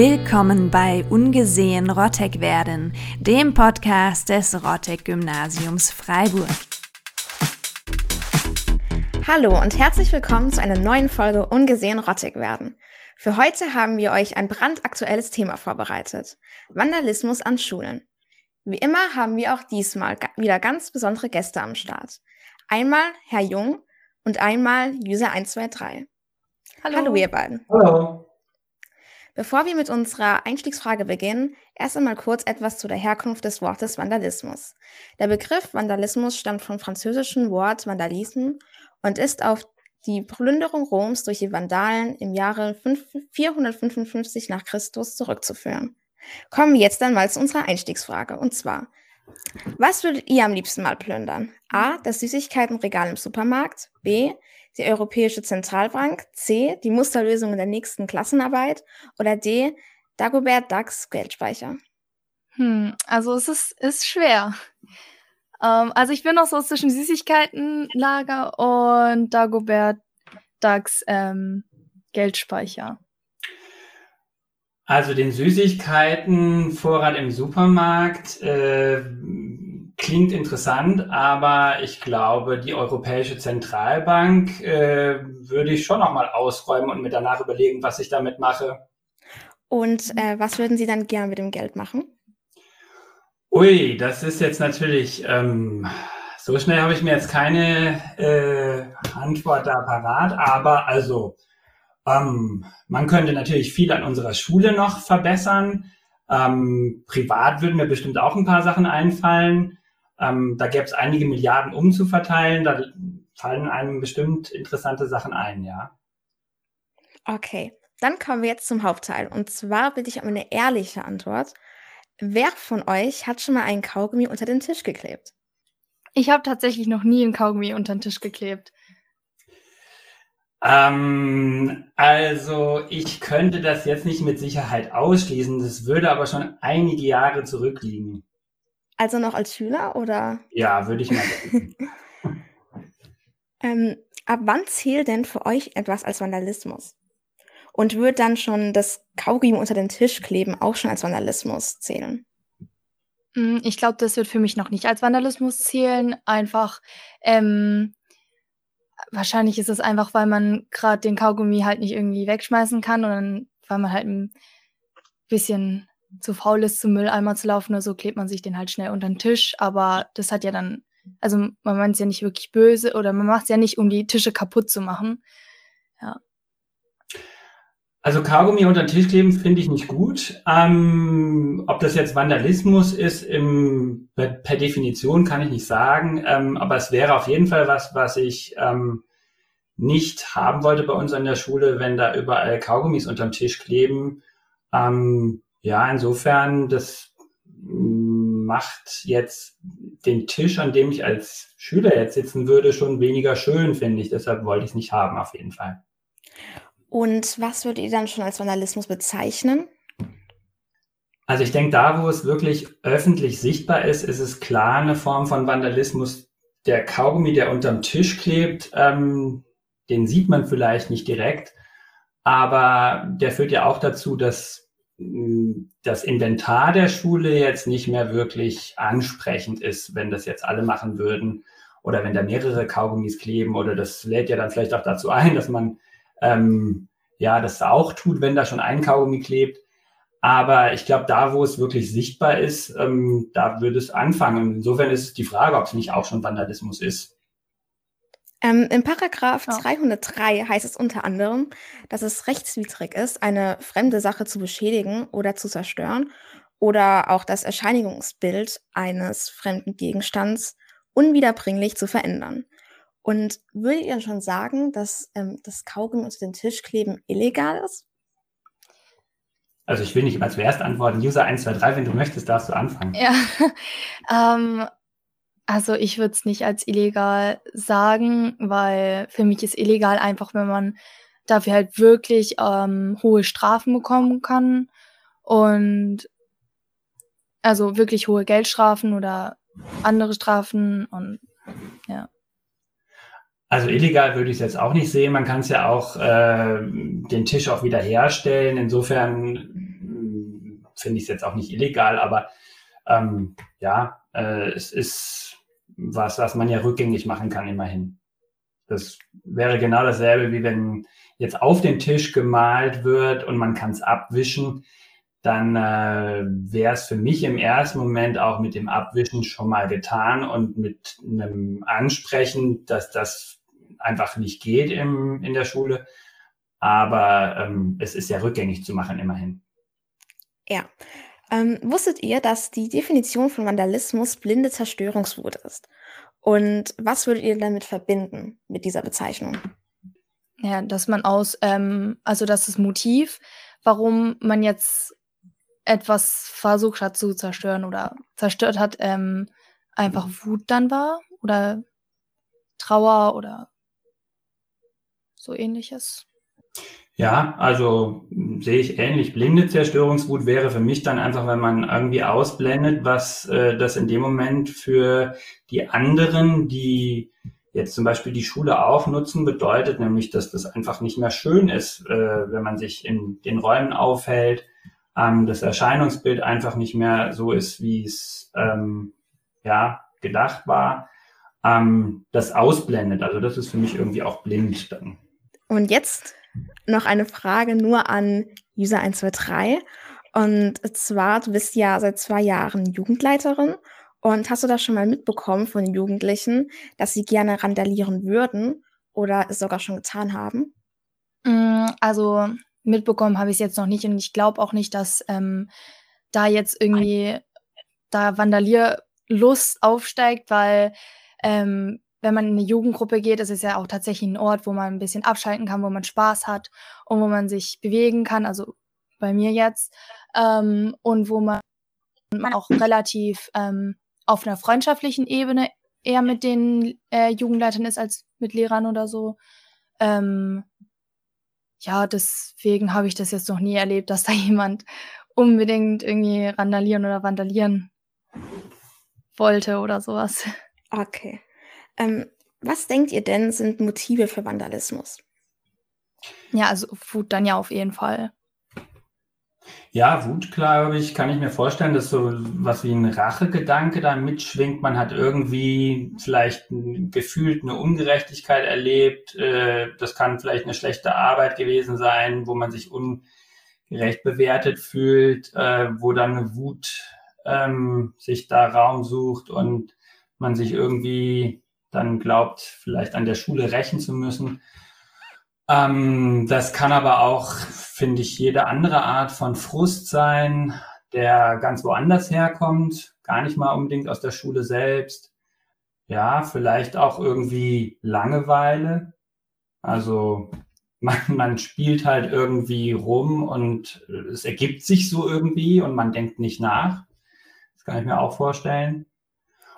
Willkommen bei Ungesehen Rottek werden, dem Podcast des Rottek Gymnasiums Freiburg. Hallo und herzlich willkommen zu einer neuen Folge Ungesehen Rottek werden. Für heute haben wir euch ein brandaktuelles Thema vorbereitet. Vandalismus an Schulen. Wie immer haben wir auch diesmal wieder ganz besondere Gäste am Start. Einmal Herr Jung und einmal User123. Hallo. Hallo ihr beiden. Hallo. Bevor wir mit unserer Einstiegsfrage beginnen, erst einmal kurz etwas zu der Herkunft des Wortes Vandalismus. Der Begriff Vandalismus stammt vom französischen Wort Vandalisme und ist auf die Plünderung Roms durch die Vandalen im Jahre 455 nach Christus zurückzuführen. Kommen wir jetzt einmal zu unserer Einstiegsfrage und zwar, was würdet ihr am liebsten mal plündern? A. Das Süßigkeitenregal im Supermarkt. B die Europäische Zentralbank, C, die Musterlösung in der nächsten Klassenarbeit oder D, Dagobert Ducks Geldspeicher? Hm, also es ist, ist schwer. Ähm, also ich bin noch so zwischen Süßigkeitenlager und Dagobert Ducks ähm, Geldspeicher. Also den Süßigkeitenvorrat im Supermarkt äh, Klingt interessant, aber ich glaube, die Europäische Zentralbank äh, würde ich schon noch mal ausräumen und mir danach überlegen, was ich damit mache. Und äh, was würden Sie dann gerne mit dem Geld machen? Ui, das ist jetzt natürlich, ähm, so schnell habe ich mir jetzt keine äh, Antwort da parat, aber also, ähm, man könnte natürlich viel an unserer Schule noch verbessern. Ähm, privat würden mir bestimmt auch ein paar Sachen einfallen. Ähm, da gäbe es einige Milliarden umzuverteilen. Da fallen einem bestimmt interessante Sachen ein, ja. Okay, dann kommen wir jetzt zum Hauptteil. Und zwar bitte ich um eine ehrliche Antwort. Wer von euch hat schon mal einen Kaugummi unter den Tisch geklebt? Ich habe tatsächlich noch nie einen Kaugummi unter den Tisch geklebt. Ähm, also ich könnte das jetzt nicht mit Sicherheit ausschließen. Das würde aber schon einige Jahre zurückliegen. Also noch als Schüler oder? Ja, würde ich mal sagen. ähm, ab wann zählt denn für euch etwas als Vandalismus? Und wird dann schon das Kaugummi unter den Tisch kleben auch schon als Vandalismus zählen? Hm, ich glaube, das wird für mich noch nicht als Vandalismus zählen. Einfach, ähm, wahrscheinlich ist es einfach, weil man gerade den Kaugummi halt nicht irgendwie wegschmeißen kann und dann, weil man halt ein bisschen zu faul ist, zum Mülleimer zu laufen oder so, klebt man sich den halt schnell unter den Tisch. Aber das hat ja dann, also man meint es ja nicht wirklich böse oder man macht es ja nicht, um die Tische kaputt zu machen. Ja. Also Kaugummi unter den Tisch kleben finde ich nicht gut. Ähm, ob das jetzt Vandalismus ist, im, per, Definition kann ich nicht sagen. Ähm, aber es wäre auf jeden Fall was, was ich ähm, nicht haben wollte bei uns an der Schule, wenn da überall Kaugummis unterm Tisch kleben. Ähm, ja, insofern, das macht jetzt den Tisch, an dem ich als Schüler jetzt sitzen würde, schon weniger schön, finde ich. Deshalb wollte ich es nicht haben, auf jeden Fall. Und was würdet ihr dann schon als Vandalismus bezeichnen? Also ich denke, da, wo es wirklich öffentlich sichtbar ist, ist es klar eine Form von Vandalismus. Der Kaugummi, der unterm Tisch klebt, ähm, den sieht man vielleicht nicht direkt, aber der führt ja auch dazu, dass das Inventar der Schule jetzt nicht mehr wirklich ansprechend ist, wenn das jetzt alle machen würden oder wenn da mehrere Kaugummis kleben oder das lädt ja dann vielleicht auch dazu ein, dass man ähm, ja das auch tut, wenn da schon ein Kaugummi klebt. Aber ich glaube, da, wo es wirklich sichtbar ist, ähm, da würde es anfangen. Insofern ist die Frage, ob es nicht auch schon Vandalismus ist. Ähm, Im Paragraph ja. 303 heißt es unter anderem, dass es rechtswidrig ist, eine fremde Sache zu beschädigen oder zu zerstören oder auch das Erscheinungsbild eines fremden Gegenstands unwiederbringlich zu verändern. Und würdet ihr schon sagen, dass ähm, das Kaugummi unter den Tisch kleben illegal ist? Also ich will nicht immer zuerst antworten. User 1, 2, 3, wenn du möchtest, darfst du anfangen. Ja, ähm, also ich würde es nicht als illegal sagen, weil für mich ist illegal einfach, wenn man dafür halt wirklich ähm, hohe Strafen bekommen kann und also wirklich hohe Geldstrafen oder andere Strafen und ja. Also illegal würde ich es jetzt auch nicht sehen. Man kann es ja auch äh, den Tisch auch wieder herstellen. Insofern finde ich es jetzt auch nicht illegal, aber ähm, ja, äh, es ist was, was man ja rückgängig machen kann, immerhin. Das wäre genau dasselbe, wie wenn jetzt auf den Tisch gemalt wird und man kann es abwischen, dann äh, wäre es für mich im ersten Moment auch mit dem Abwischen schon mal getan und mit einem Ansprechen, dass das einfach nicht geht im, in der Schule. Aber ähm, es ist ja rückgängig zu machen, immerhin. Ja. Ähm, wusstet ihr, dass die Definition von Vandalismus blinde Zerstörungswut ist? Und was würdet ihr damit verbinden mit dieser Bezeichnung? Ja, dass man aus, ähm, also dass das Motiv, warum man jetzt etwas versucht hat zu zerstören oder zerstört hat, ähm, einfach Wut dann war oder Trauer oder so ähnliches. Ja, also sehe ich ähnlich. Blinde Zerstörungswut wäre für mich dann einfach, wenn man irgendwie ausblendet, was äh, das in dem Moment für die anderen, die jetzt zum Beispiel die Schule auch nutzen, bedeutet, nämlich, dass das einfach nicht mehr schön ist, äh, wenn man sich in den Räumen aufhält, ähm, das Erscheinungsbild einfach nicht mehr so ist, wie es ähm, ja gedacht war, ähm, das ausblendet. Also das ist für mich irgendwie auch blind dann. Und jetzt noch eine Frage nur an User 123. Und zwar, du bist ja seit zwei Jahren Jugendleiterin. Und hast du das schon mal mitbekommen von den Jugendlichen, dass sie gerne randalieren würden oder es sogar schon getan haben? Mm, also mitbekommen habe ich es jetzt noch nicht und ich glaube auch nicht, dass ähm, da jetzt irgendwie da Vandalierlust aufsteigt, weil ähm, wenn man in eine Jugendgruppe geht, ist es ja auch tatsächlich ein Ort, wo man ein bisschen abschalten kann, wo man Spaß hat und wo man sich bewegen kann, also bei mir jetzt, ähm, und wo man auch relativ ähm, auf einer freundschaftlichen Ebene eher mit den äh, Jugendleitern ist als mit Lehrern oder so. Ähm, ja, deswegen habe ich das jetzt noch nie erlebt, dass da jemand unbedingt irgendwie randalieren oder vandalieren wollte oder sowas. Okay. Ähm, was denkt ihr denn sind Motive für Vandalismus? Ja, also Wut dann ja auf jeden Fall. Ja, Wut, glaube ich, kann ich mir vorstellen, dass so was wie ein Rachegedanke da mitschwingt. Man hat irgendwie vielleicht gefühlt eine Ungerechtigkeit erlebt. Äh, das kann vielleicht eine schlechte Arbeit gewesen sein, wo man sich ungerecht bewertet fühlt, äh, wo dann eine Wut ähm, sich da Raum sucht und man sich irgendwie dann glaubt, vielleicht an der Schule rächen zu müssen. Ähm, das kann aber auch, finde ich, jede andere Art von Frust sein, der ganz woanders herkommt, gar nicht mal unbedingt aus der Schule selbst. Ja, vielleicht auch irgendwie Langeweile. Also man, man spielt halt irgendwie rum und es ergibt sich so irgendwie und man denkt nicht nach. Das kann ich mir auch vorstellen.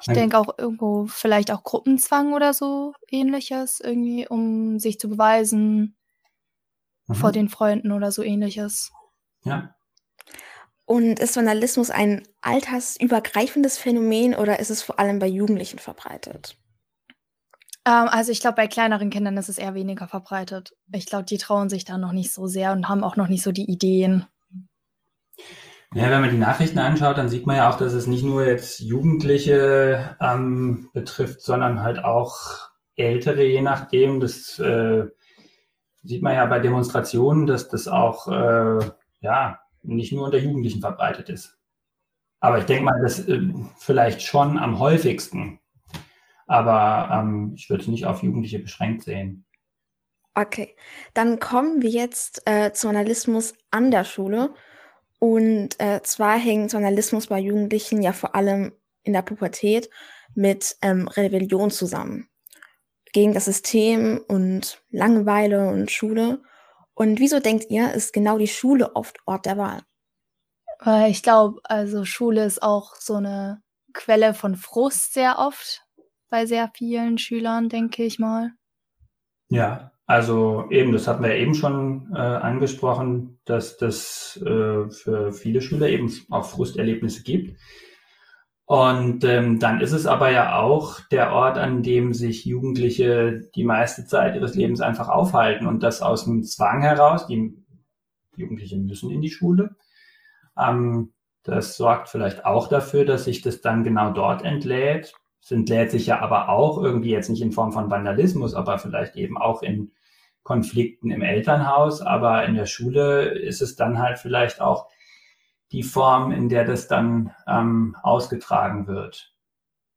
Ich denke auch irgendwo vielleicht auch Gruppenzwang oder so ähnliches, irgendwie, um sich zu beweisen mhm. vor den Freunden oder so ähnliches. Ja. Und ist Vandalismus ein altersübergreifendes Phänomen oder ist es vor allem bei Jugendlichen verbreitet? Ähm, also ich glaube, bei kleineren Kindern ist es eher weniger verbreitet. Ich glaube, die trauen sich da noch nicht so sehr und haben auch noch nicht so die Ideen. Ja, wenn man die Nachrichten anschaut, dann sieht man ja auch, dass es nicht nur jetzt Jugendliche ähm, betrifft, sondern halt auch Ältere, je nachdem. Das äh, sieht man ja bei Demonstrationen, dass das auch äh, ja nicht nur unter Jugendlichen verbreitet ist. Aber ich denke mal, das äh, vielleicht schon am häufigsten. Aber ähm, ich würde es nicht auf Jugendliche beschränkt sehen. Okay, dann kommen wir jetzt äh, zu Journalismus an der Schule. Und äh, zwar hängt Journalismus bei Jugendlichen ja vor allem in der Pubertät mit ähm, Rebellion zusammen. Gegen das System und Langeweile und Schule. Und wieso denkt ihr, ist genau die Schule oft Ort der Wahl? Ich glaube, also Schule ist auch so eine Quelle von Frust sehr oft bei sehr vielen Schülern, denke ich mal. Ja, also eben, das hatten wir eben schon äh, angesprochen, dass das äh, für viele Schüler eben auch Frusterlebnisse gibt. Und ähm, dann ist es aber ja auch der Ort, an dem sich Jugendliche die meiste Zeit ihres Lebens einfach aufhalten und das aus dem Zwang heraus. Die Jugendlichen müssen in die Schule. Ähm, das sorgt vielleicht auch dafür, dass sich das dann genau dort entlädt. Es entlädt sich ja aber auch irgendwie jetzt nicht in Form von Vandalismus, aber vielleicht eben auch in Konflikten im Elternhaus. Aber in der Schule ist es dann halt vielleicht auch die Form, in der das dann ähm, ausgetragen wird.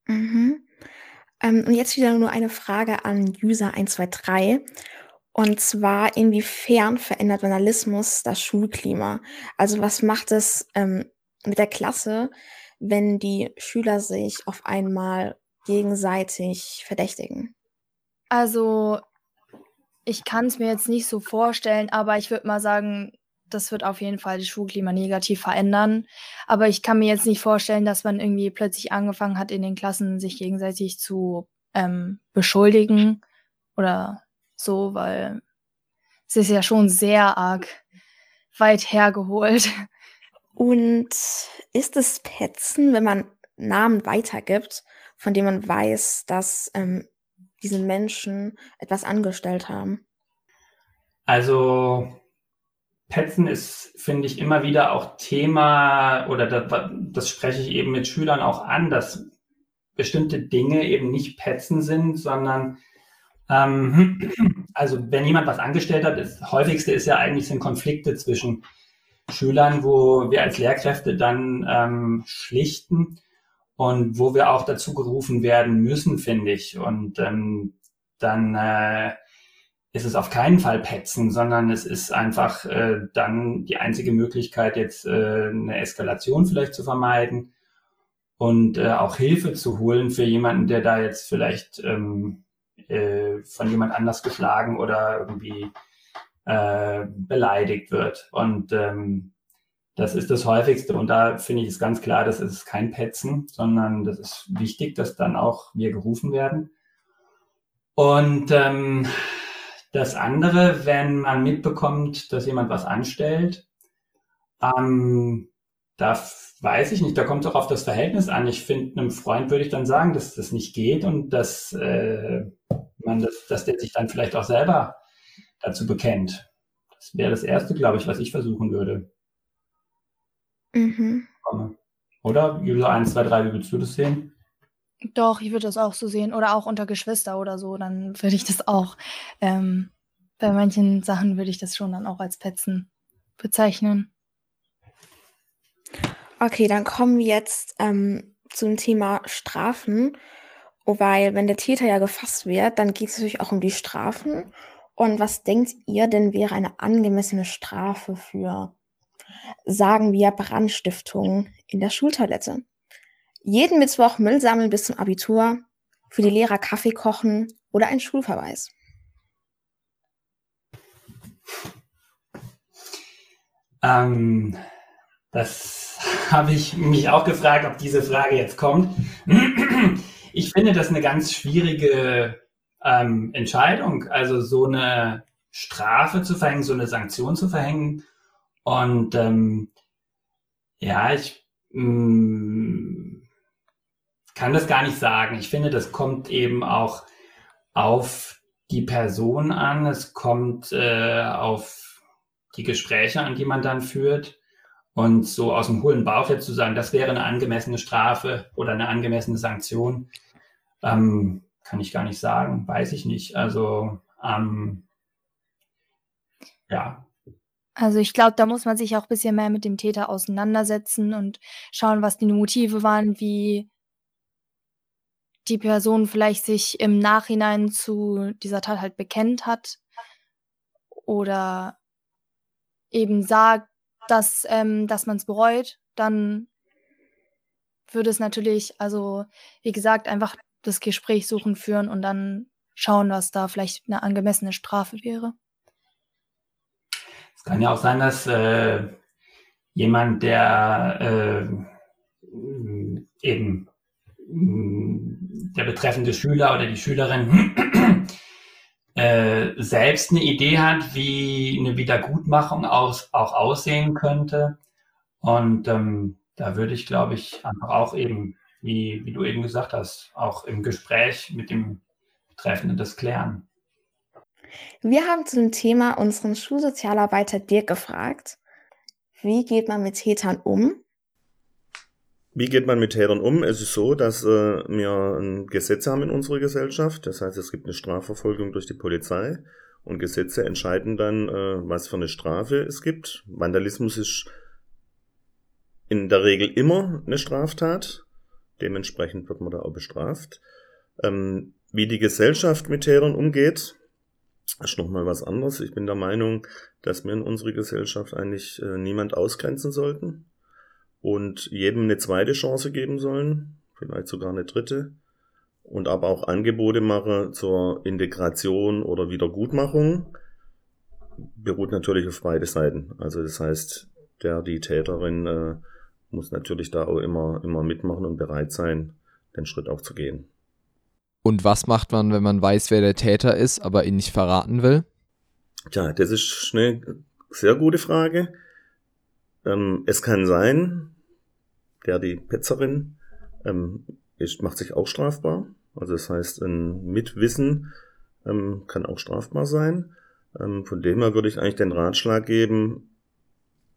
Mhm. Ähm, und jetzt wieder nur eine Frage an User 123. Und zwar, inwiefern verändert Vandalismus das Schulklima? Also was macht es ähm, mit der Klasse, wenn die Schüler sich auf einmal gegenseitig verdächtigen? Also ich kann es mir jetzt nicht so vorstellen, aber ich würde mal sagen, das wird auf jeden Fall das Schulklima negativ verändern. Aber ich kann mir jetzt nicht vorstellen, dass man irgendwie plötzlich angefangen hat, in den Klassen sich gegenseitig zu ähm, beschuldigen oder so, weil es ist ja schon sehr arg weit hergeholt. Und ist es Petzen, wenn man Namen weitergibt, von denen man weiß, dass ähm, diese Menschen etwas angestellt haben? Also Petzen ist, finde ich, immer wieder auch Thema oder das, das, spreche ich eben mit Schülern auch an, dass bestimmte Dinge eben nicht Petzen sind, sondern ähm, also wenn jemand was angestellt hat, das häufigste ist ja eigentlich sind Konflikte zwischen Schülern, wo wir als Lehrkräfte dann ähm, schlichten und wo wir auch dazu gerufen werden müssen, finde ich. Und ähm, dann äh, ist es auf keinen Fall petzen, sondern es ist einfach äh, dann die einzige Möglichkeit, jetzt äh, eine Eskalation vielleicht zu vermeiden und äh, auch Hilfe zu holen für jemanden, der da jetzt vielleicht ähm, äh, von jemand anders geschlagen oder irgendwie äh, beleidigt wird. Und ähm, das ist das häufigste. Und da finde ich es ganz klar, das ist kein Petzen, sondern das ist wichtig, dass dann auch wir gerufen werden. Und ähm, das andere, wenn man mitbekommt, dass jemand was anstellt, ähm, da weiß ich nicht, da kommt es auch auf das Verhältnis an. Ich finde, einem Freund würde ich dann sagen, dass das nicht geht und dass äh, man das, dass der sich dann vielleicht auch selber dazu bekennt. Das wäre das Erste, glaube ich, was ich versuchen würde. Mhm. Oder? User 1, 2, 3, wie würdest du das sehen? Doch, ich würde das auch so sehen. Oder auch unter Geschwister oder so, dann würde ich das auch. Ähm, bei manchen Sachen würde ich das schon dann auch als Petzen bezeichnen. Okay, dann kommen wir jetzt ähm, zum Thema Strafen. Oh, weil, wenn der Täter ja gefasst wird, dann geht es natürlich auch um die Strafen. Und was denkt ihr denn wäre eine angemessene Strafe für sagen wir Brandstiftung in der Schultoilette. Jeden Mittwoch Müll sammeln bis zum Abitur, für die Lehrer Kaffee kochen oder ein Schulverweis. Ähm, das habe ich mich auch gefragt, ob diese Frage jetzt kommt. Ich finde das eine ganz schwierige ähm, Entscheidung, also so eine Strafe zu verhängen, so eine Sanktion zu verhängen und ähm, ja, ich mh, mm, kann das gar nicht sagen. Ich finde, das kommt eben auch auf die Person an. Es kommt äh, auf die Gespräche an, die man dann führt. Und so aus dem hohlen Bauch jetzt zu sagen, das wäre eine angemessene Strafe oder eine angemessene Sanktion, ähm, kann ich gar nicht sagen, weiß ich nicht. Also ähm, ja, also ich glaube, da muss man sich auch bisschen mehr mit dem Täter auseinandersetzen und schauen, was die Motive waren, wie die Person vielleicht sich im Nachhinein zu dieser Tat halt bekennt hat oder eben sagt, dass, ähm, dass man es bereut, dann würde es natürlich, also wie gesagt, einfach das Gespräch suchen, führen und dann schauen, was da vielleicht eine angemessene Strafe wäre. Es kann ja auch sein, dass äh, jemand, der äh, eben der betreffende Schüler oder die Schülerin äh, selbst eine Idee hat, wie eine Wiedergutmachung aus, auch aussehen könnte. Und ähm, da würde ich, glaube ich, einfach auch eben, wie, wie du eben gesagt hast, auch im Gespräch mit dem Betreffenden das klären. Wir haben zu dem Thema unseren Schulsozialarbeiter Dirk gefragt. wie geht man mit Tätern um? Wie geht man mit Tätern um? Es ist so, dass äh, wir ein Gesetz haben in unserer Gesellschaft. Das heißt, es gibt eine Strafverfolgung durch die Polizei und Gesetze entscheiden dann, äh, was für eine Strafe es gibt. Vandalismus ist in der Regel immer eine Straftat. Dementsprechend wird man da auch bestraft. Ähm, wie die Gesellschaft mit Tätern umgeht, ist nochmal was anderes. Ich bin der Meinung, dass wir in unserer Gesellschaft eigentlich äh, niemand ausgrenzen sollten und jedem eine zweite Chance geben sollen, vielleicht sogar eine dritte und aber auch Angebote mache zur Integration oder Wiedergutmachung. Beruht natürlich auf beide Seiten. Also das heißt, der, die Täterin äh, muss natürlich da auch immer, immer mitmachen und bereit sein, den Schritt auch zu gehen. Und was macht man, wenn man weiß, wer der Täter ist, aber ihn nicht verraten will? Tja, das ist eine sehr gute Frage. Ähm, es kann sein, der, die Petzerin, ähm, ist, macht sich auch strafbar. Also das heißt, ein Mitwissen ähm, kann auch strafbar sein. Ähm, von dem her würde ich eigentlich den Ratschlag geben,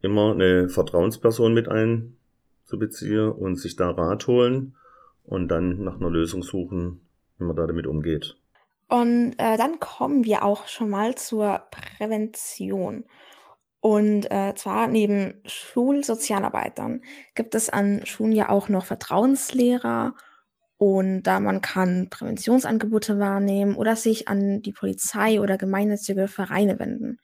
immer eine Vertrauensperson mit einzubeziehen und sich da Rat holen und dann nach einer Lösung suchen, wie man da damit umgeht. Und äh, dann kommen wir auch schon mal zur Prävention. Und äh, zwar neben Schulsozialarbeitern gibt es an Schulen ja auch noch Vertrauenslehrer und da man kann Präventionsangebote wahrnehmen oder sich an die Polizei oder gemeinnützige Vereine wenden.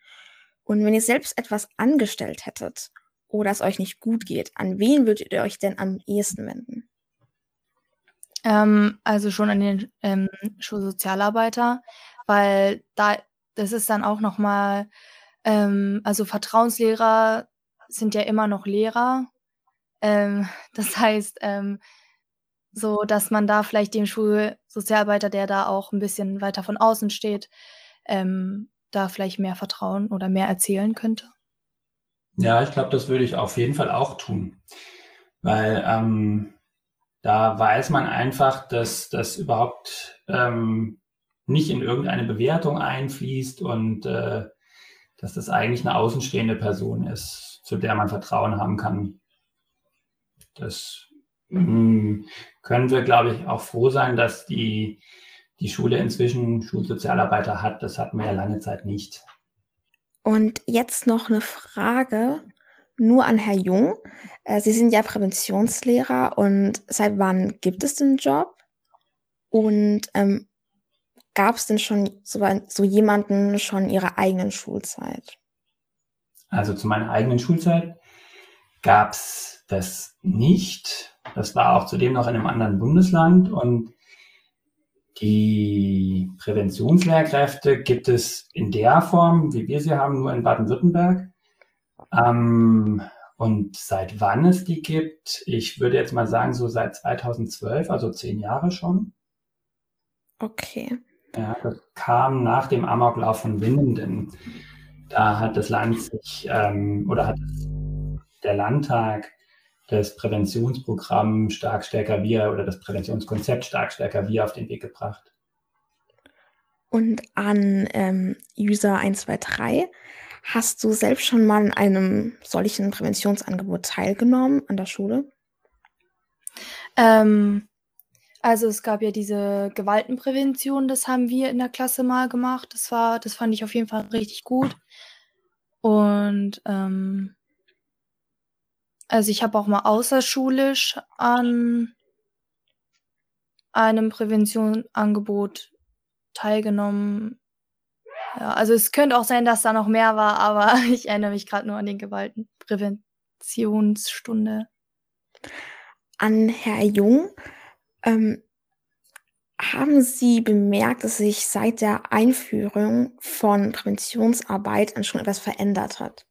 Und wenn ihr selbst etwas angestellt hättet oder es euch nicht gut geht, an wen würdet ihr euch denn am ehesten wenden? Ähm, also schon an den ähm, Schulsozialarbeiter, weil da das ist dann auch noch mal ähm, also Vertrauenslehrer sind ja immer noch Lehrer. Ähm, das heißt, ähm, so dass man da vielleicht dem Schulsozialarbeiter, der da auch ein bisschen weiter von außen steht, ähm, da vielleicht mehr vertrauen oder mehr erzählen könnte. Ja, ich glaube, das würde ich auf jeden Fall auch tun, weil ähm, da weiß man einfach, dass das überhaupt ähm, nicht in irgendeine Bewertung einfließt und äh, dass das eigentlich eine außenstehende Person ist, zu der man Vertrauen haben kann. Das mh, können wir, glaube ich, auch froh sein, dass die, die Schule inzwischen Schulsozialarbeiter hat. Das hatten wir ja lange Zeit nicht. Und jetzt noch eine Frage nur an Herr Jung. Äh, Sie sind ja Präventionslehrer und seit wann gibt es den Job? Und ähm, Gab es denn schon so, so jemanden schon in Ihrer eigenen Schulzeit? Also zu meiner eigenen Schulzeit gab es das nicht. Das war auch zudem noch in einem anderen Bundesland und die Präventionslehrkräfte gibt es in der Form, wie wir sie haben, nur in Baden-Württemberg. Ähm, und seit wann es die gibt, ich würde jetzt mal sagen, so seit 2012, also zehn Jahre schon. Okay. Ja, das kam nach dem Amoklauf von Winnenden. Da hat das Land sich ähm, oder hat der Landtag das Präventionsprogramm Stark Stärker Wir oder das Präventionskonzept Stark Stärker Wir auf den Weg gebracht. Und an ähm, User 123 hast du selbst schon mal an einem solchen Präventionsangebot teilgenommen an der Schule? Ähm, also es gab ja diese Gewaltenprävention, das haben wir in der Klasse mal gemacht. Das war, das fand ich auf jeden Fall richtig gut. Und ähm, also ich habe auch mal außerschulisch an einem Präventionsangebot teilgenommen. Ja, also es könnte auch sein, dass da noch mehr war, aber ich erinnere mich gerade nur an die Gewaltenpräventionsstunde. An Herr Jung ähm, haben Sie bemerkt, dass sich seit der Einführung von Präventionsarbeit schon etwas verändert hat?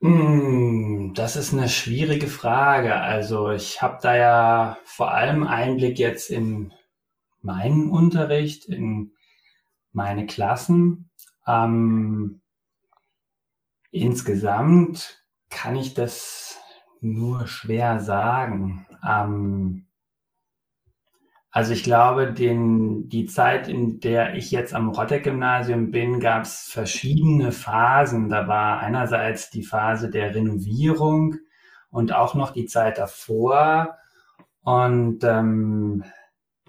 Hm, das ist eine schwierige Frage. Also ich habe da ja vor allem Einblick jetzt in meinen Unterricht, in meine Klassen. Ähm, insgesamt kann ich das nur schwer sagen. Ähm, Also ich glaube, den, die Zeit, in der ich jetzt am Rotteck-Gymnasium bin, gab es verschiedene Phasen. Da war einerseits die Phase der Renovierung und auch noch die Zeit davor. Und ähm,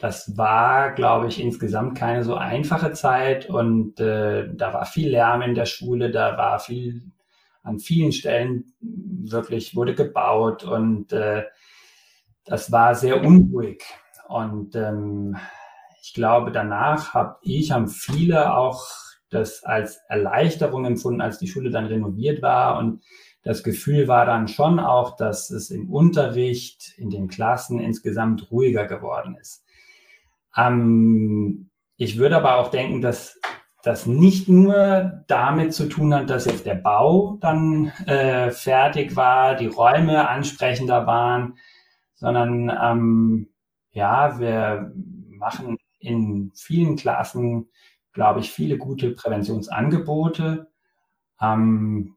das war, glaube ich, insgesamt keine so einfache Zeit. Und äh, da war viel Lärm in der Schule, da war viel an vielen Stellen wirklich wurde gebaut und äh, das war sehr unruhig. Und ähm, ich glaube, danach habe ich, haben viele auch das als Erleichterung empfunden, als die Schule dann renoviert war. Und das Gefühl war dann schon auch, dass es im Unterricht, in den Klassen insgesamt ruhiger geworden ist. Ähm, ich würde aber auch denken, dass das nicht nur damit zu tun hat, dass jetzt der Bau dann äh, fertig war, die Räume ansprechender waren, sondern ähm, ja, wir machen in vielen Klassen, glaube ich, viele gute Präventionsangebote. Ähm,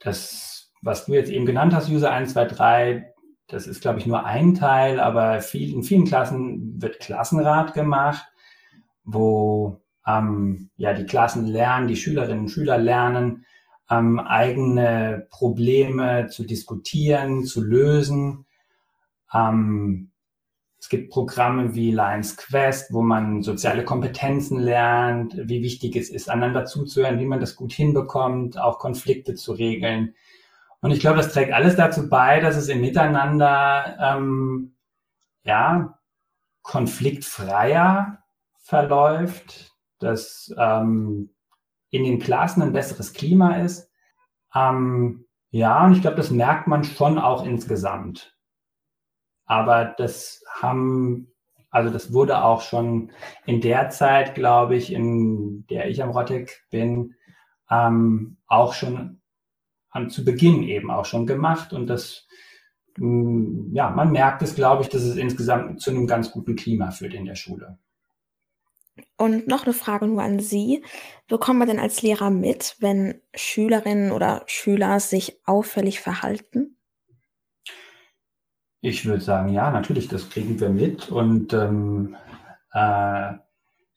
das, was du jetzt eben genannt hast, User 1, 2, 3, das ist, glaube ich, nur ein Teil, aber viel, in vielen Klassen wird Klassenrat gemacht, wo ähm, ja, die Klassen lernen, die Schülerinnen und Schüler lernen, ähm, eigene Probleme zu diskutieren, zu lösen. Ähm, es gibt Programme wie Lions Quest, wo man soziale Kompetenzen lernt, wie wichtig es ist, einander zuzuhören, wie man das gut hinbekommt, auch Konflikte zu regeln. Und ich glaube, das trägt alles dazu bei, dass es im Miteinander ähm, ja konfliktfreier verläuft, dass ähm, in den Klassen ein besseres Klima ist. Ähm, ja, und ich glaube, das merkt man schon auch insgesamt. Aber das haben, also das wurde auch schon in der Zeit, glaube ich, in der ich am Rottek bin, ähm, auch schon an, zu Beginn eben auch schon gemacht. Und das, mm, ja, man merkt es, glaube ich, dass es insgesamt zu einem ganz guten Klima führt in der Schule. Und noch eine Frage nur an Sie. Bekommt man denn als Lehrer mit, wenn Schülerinnen oder Schüler sich auffällig verhalten? Ich würde sagen, ja, natürlich, das kriegen wir mit und ähm, äh,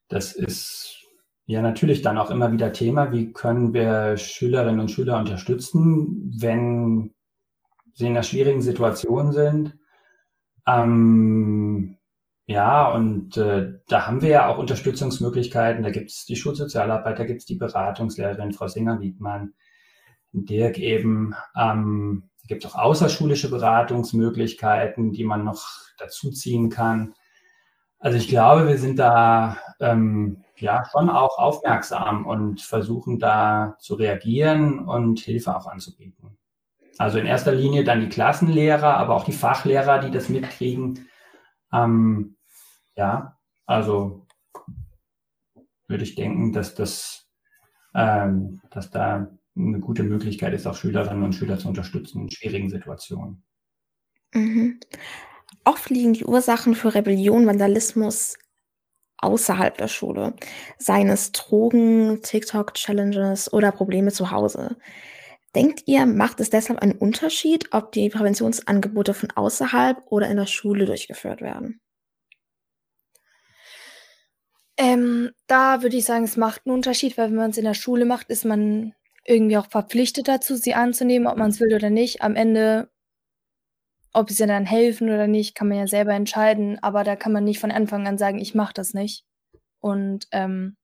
das ist ja natürlich dann auch immer wieder Thema, wie können wir Schülerinnen und Schüler unterstützen, wenn sie in einer schwierigen Situation sind. Ähm, ja, und äh, da haben wir ja auch Unterstützungsmöglichkeiten. Da gibt es die Schulsozialarbeit, da gibt es die Beratungslehrerin Frau Singer-Wiedmann, Dirk eben. Ähm, es gibt auch außerschulische Beratungsmöglichkeiten, die man noch dazuziehen kann. Also ich glaube, wir sind da ähm, ja schon auch aufmerksam und versuchen da zu reagieren und Hilfe auch anzubieten. Also in erster Linie dann die Klassenlehrer, aber auch die Fachlehrer, die das mitkriegen. Ähm, ja, also würde ich denken, dass das, ähm, dass da eine gute Möglichkeit ist, auch Schülerinnen und Schüler zu unterstützen in schwierigen Situationen. Mhm. Oft liegen die Ursachen für Rebellion, Vandalismus außerhalb der Schule, seien es Drogen, TikTok-Challenges oder Probleme zu Hause. Denkt ihr, macht es deshalb einen Unterschied, ob die Präventionsangebote von außerhalb oder in der Schule durchgeführt werden? Ähm, da würde ich sagen, es macht einen Unterschied, weil wenn man es in der Schule macht, ist man irgendwie auch verpflichtet dazu, sie anzunehmen, ob man es will oder nicht. Am Ende, ob sie dann helfen oder nicht, kann man ja selber entscheiden, aber da kann man nicht von Anfang an sagen, ich mache das nicht. Und ähm,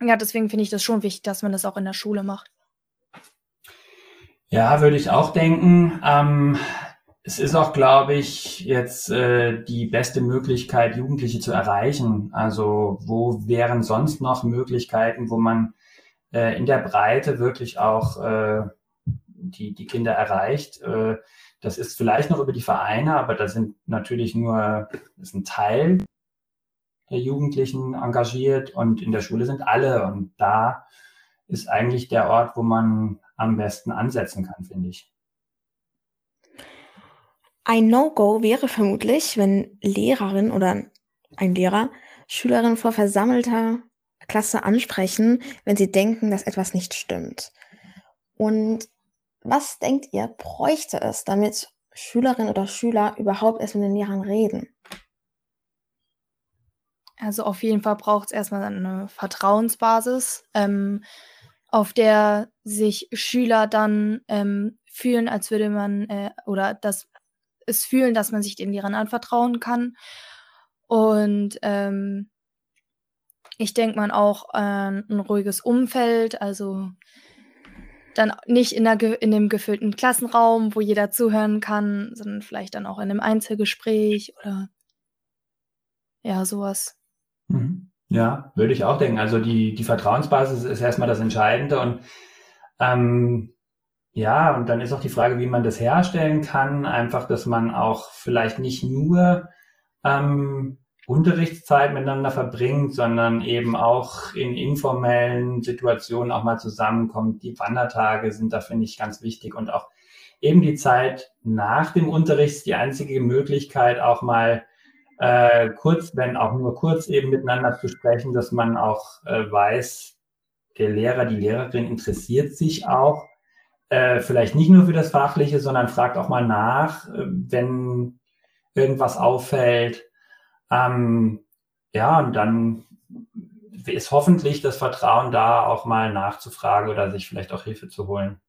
ja, deswegen finde ich das schon wichtig, dass man das auch in der Schule macht. Ja, würde ich auch denken. Ähm, es ist auch, glaube ich, jetzt äh, die beste Möglichkeit, Jugendliche zu erreichen. Also wo wären sonst noch Möglichkeiten, wo man äh, in der Breite wirklich auch äh, die, die Kinder erreicht. Äh, das ist vielleicht noch über die Vereine, aber da sind natürlich nur, ist ein Teil der Jugendlichen engagiert und in der Schule sind alle. Und da ist eigentlich der Ort, wo man am besten ansetzen kann, finde ich. Ein No-Go wäre vermutlich, wenn Lehrerin oder ein Lehrer Schülerin vor versammelter Klasse ansprechen, wenn sie denken, dass etwas nicht stimmt. Und was denkt ihr, bräuchte es, damit Schülerinnen oder Schüler überhaupt erst mit den Lehrern reden? Also auf jeden Fall braucht es erstmal eine Vertrauensbasis, ähm, auf der sich Schüler dann ähm, fühlen, als würde man äh, oder das es fühlen, dass man sich den Lehrern anvertrauen kann. Und ähm, ich denke man auch ein ruhiges Umfeld, also dann nicht in, einer, in einem gefüllten Klassenraum, wo jeder zuhören kann, sondern vielleicht dann auch in einem Einzelgespräch oder ja, sowas. Mhm. Ja, würde ich auch denken. Also die, die Vertrauensbasis ist erstmal das Entscheidende und ähm, ja, und dann ist auch die Frage, wie man das herstellen kann. Einfach, dass man auch vielleicht nicht nur ähm, Unterrichtszeit miteinander verbringt, sondern eben auch in informellen Situationen auch mal zusammenkommt. Die Wandertage sind da, finde ich, ganz wichtig und auch eben die Zeit nach dem Unterricht die einzige Möglichkeit, auch mal äh, kurz, wenn auch nur kurz eben miteinander zu sprechen, dass man auch äh, weiß, der Lehrer, die Lehrerin interessiert sich auch äh, vielleicht nicht nur für das Fachliche, sondern fragt auch mal nach, äh, wenn irgendwas auffällt ähm, ja, und dann ist hoffentlich das Vertrauen da, auch mal nachzufragen oder sich vielleicht auch Hilfe zu holen.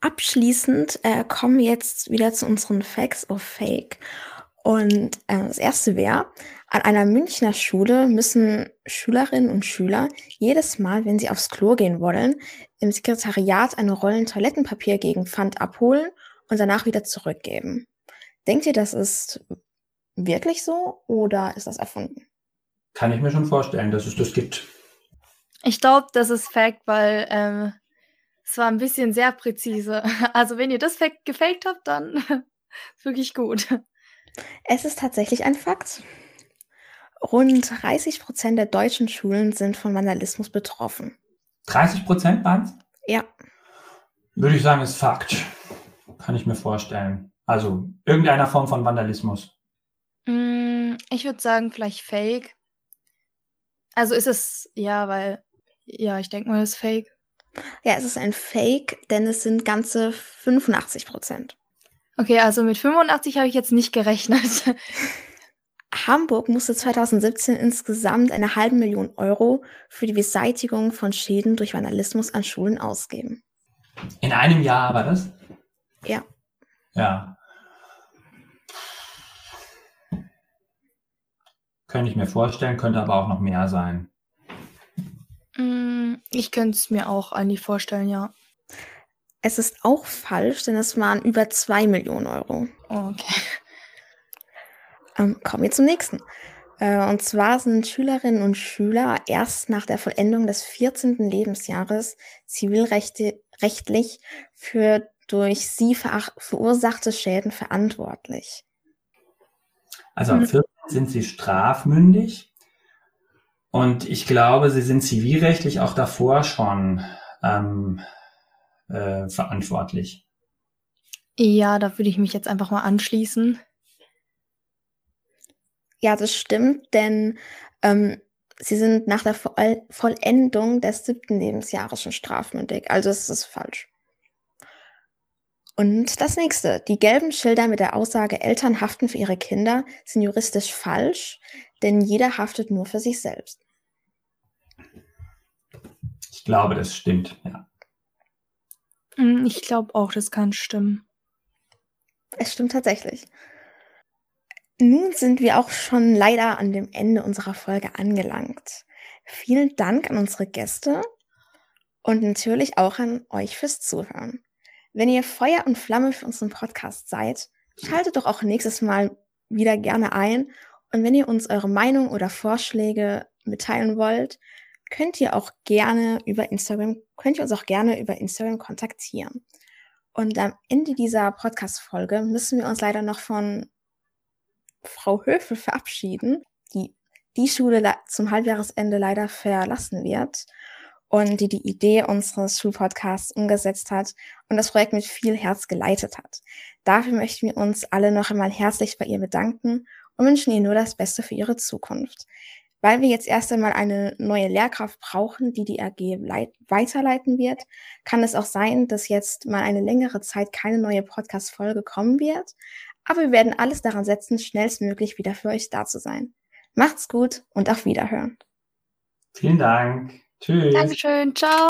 Abschließend äh, kommen wir jetzt wieder zu unseren Facts of Fake. Und äh, das erste wäre, an einer Münchner Schule müssen Schülerinnen und Schüler jedes Mal, wenn sie aufs Klo gehen wollen, im Sekretariat eine Rollen Toilettenpapier gegen Pfand abholen und danach wieder zurückgeben. Denkt ihr, das ist wirklich so oder ist das erfunden? Kann ich mir schon vorstellen, dass es das gibt. Ich glaube, das ist Fact, weil ähm, es war ein bisschen sehr präzise. Also wenn ihr das Fact gefaked habt, dann ist wirklich gut. Es ist tatsächlich ein Fakt. Rund 30 Prozent der deutschen Schulen sind von Vandalismus betroffen. 30 Prozent waren es? Ja. Würde ich sagen, ist Fakt. Kann ich mir vorstellen. Also irgendeiner Form von Vandalismus. Hm, ich würde sagen, vielleicht Fake. Also ist es, ja, weil, ja, ich denke mal, es ist Fake. Ja, es ist ein Fake, denn es sind ganze 85 Prozent. Okay, also mit 85 habe ich jetzt nicht gerechnet. Hamburg musste 2017 insgesamt eine halbe Million Euro für die Beseitigung von Schäden durch Vandalismus an Schulen ausgeben. In einem Jahr war das? Ja. Ja. Könnte ich mir vorstellen, könnte aber auch noch mehr sein. Mm, ich könnte es mir auch eigentlich vorstellen, ja. Es ist auch falsch, denn es waren über 2 Millionen Euro. Okay. Ähm, kommen wir zum nächsten. Äh, und zwar sind Schülerinnen und Schüler erst nach der Vollendung des 14. Lebensjahres zivilrechtlich für durch sie verursachte Schäden verantwortlich. Also am 14 sind sie strafmündig. Und ich glaube, sie sind zivilrechtlich auch davor schon ähm, äh, verantwortlich. Ja, da würde ich mich jetzt einfach mal anschließen. Ja, das stimmt, denn ähm, sie sind nach der Vollendung des siebten Lebensjahres schon strafmündig. Also es ist falsch. Und das nächste. Die gelben Schilder mit der Aussage Eltern haften für ihre Kinder sind juristisch falsch, denn jeder haftet nur für sich selbst. Ich glaube, das stimmt, ja. Hm, ich glaube auch, das kann stimmen. Es stimmt tatsächlich. Nun sind wir auch schon leider an dem Ende unserer Folge angelangt. Vielen Dank an unsere Gäste und natürlich auch an euch fürs Zuhören. Wenn ihr Feuer und Flamme für unseren Podcast seid, schaltet doch auch nächstes Mal wieder gerne ein. Und wenn ihr uns eure Meinung oder Vorschläge mitteilen wollt, könnt ihr auch gerne über Instagram, könnt ihr uns auch gerne über Instagram kontaktieren. Und am Ende dieser Podcast-Folge müssen wir uns leider noch von Frau Höfel verabschieden, die die Schule zum Halbjahresende leider verlassen wird und die die Idee unseres Schulpodcasts umgesetzt hat und das Projekt mit viel Herz geleitet hat. Dafür möchten wir uns alle noch einmal herzlich bei ihr bedanken und wünschen ihr nur das Beste für ihre Zukunft. Weil wir jetzt erst einmal eine neue Lehrkraft brauchen, die die AG weiterleiten wird, kann es auch sein, dass jetzt mal eine längere Zeit keine neue Podcast-Folge kommen wird. Aber wir werden alles daran setzen, schnellstmöglich wieder für euch da zu sein. Macht's gut und auf Wiederhören. Vielen Dank. Tschüss. Dankeschön. Ciao.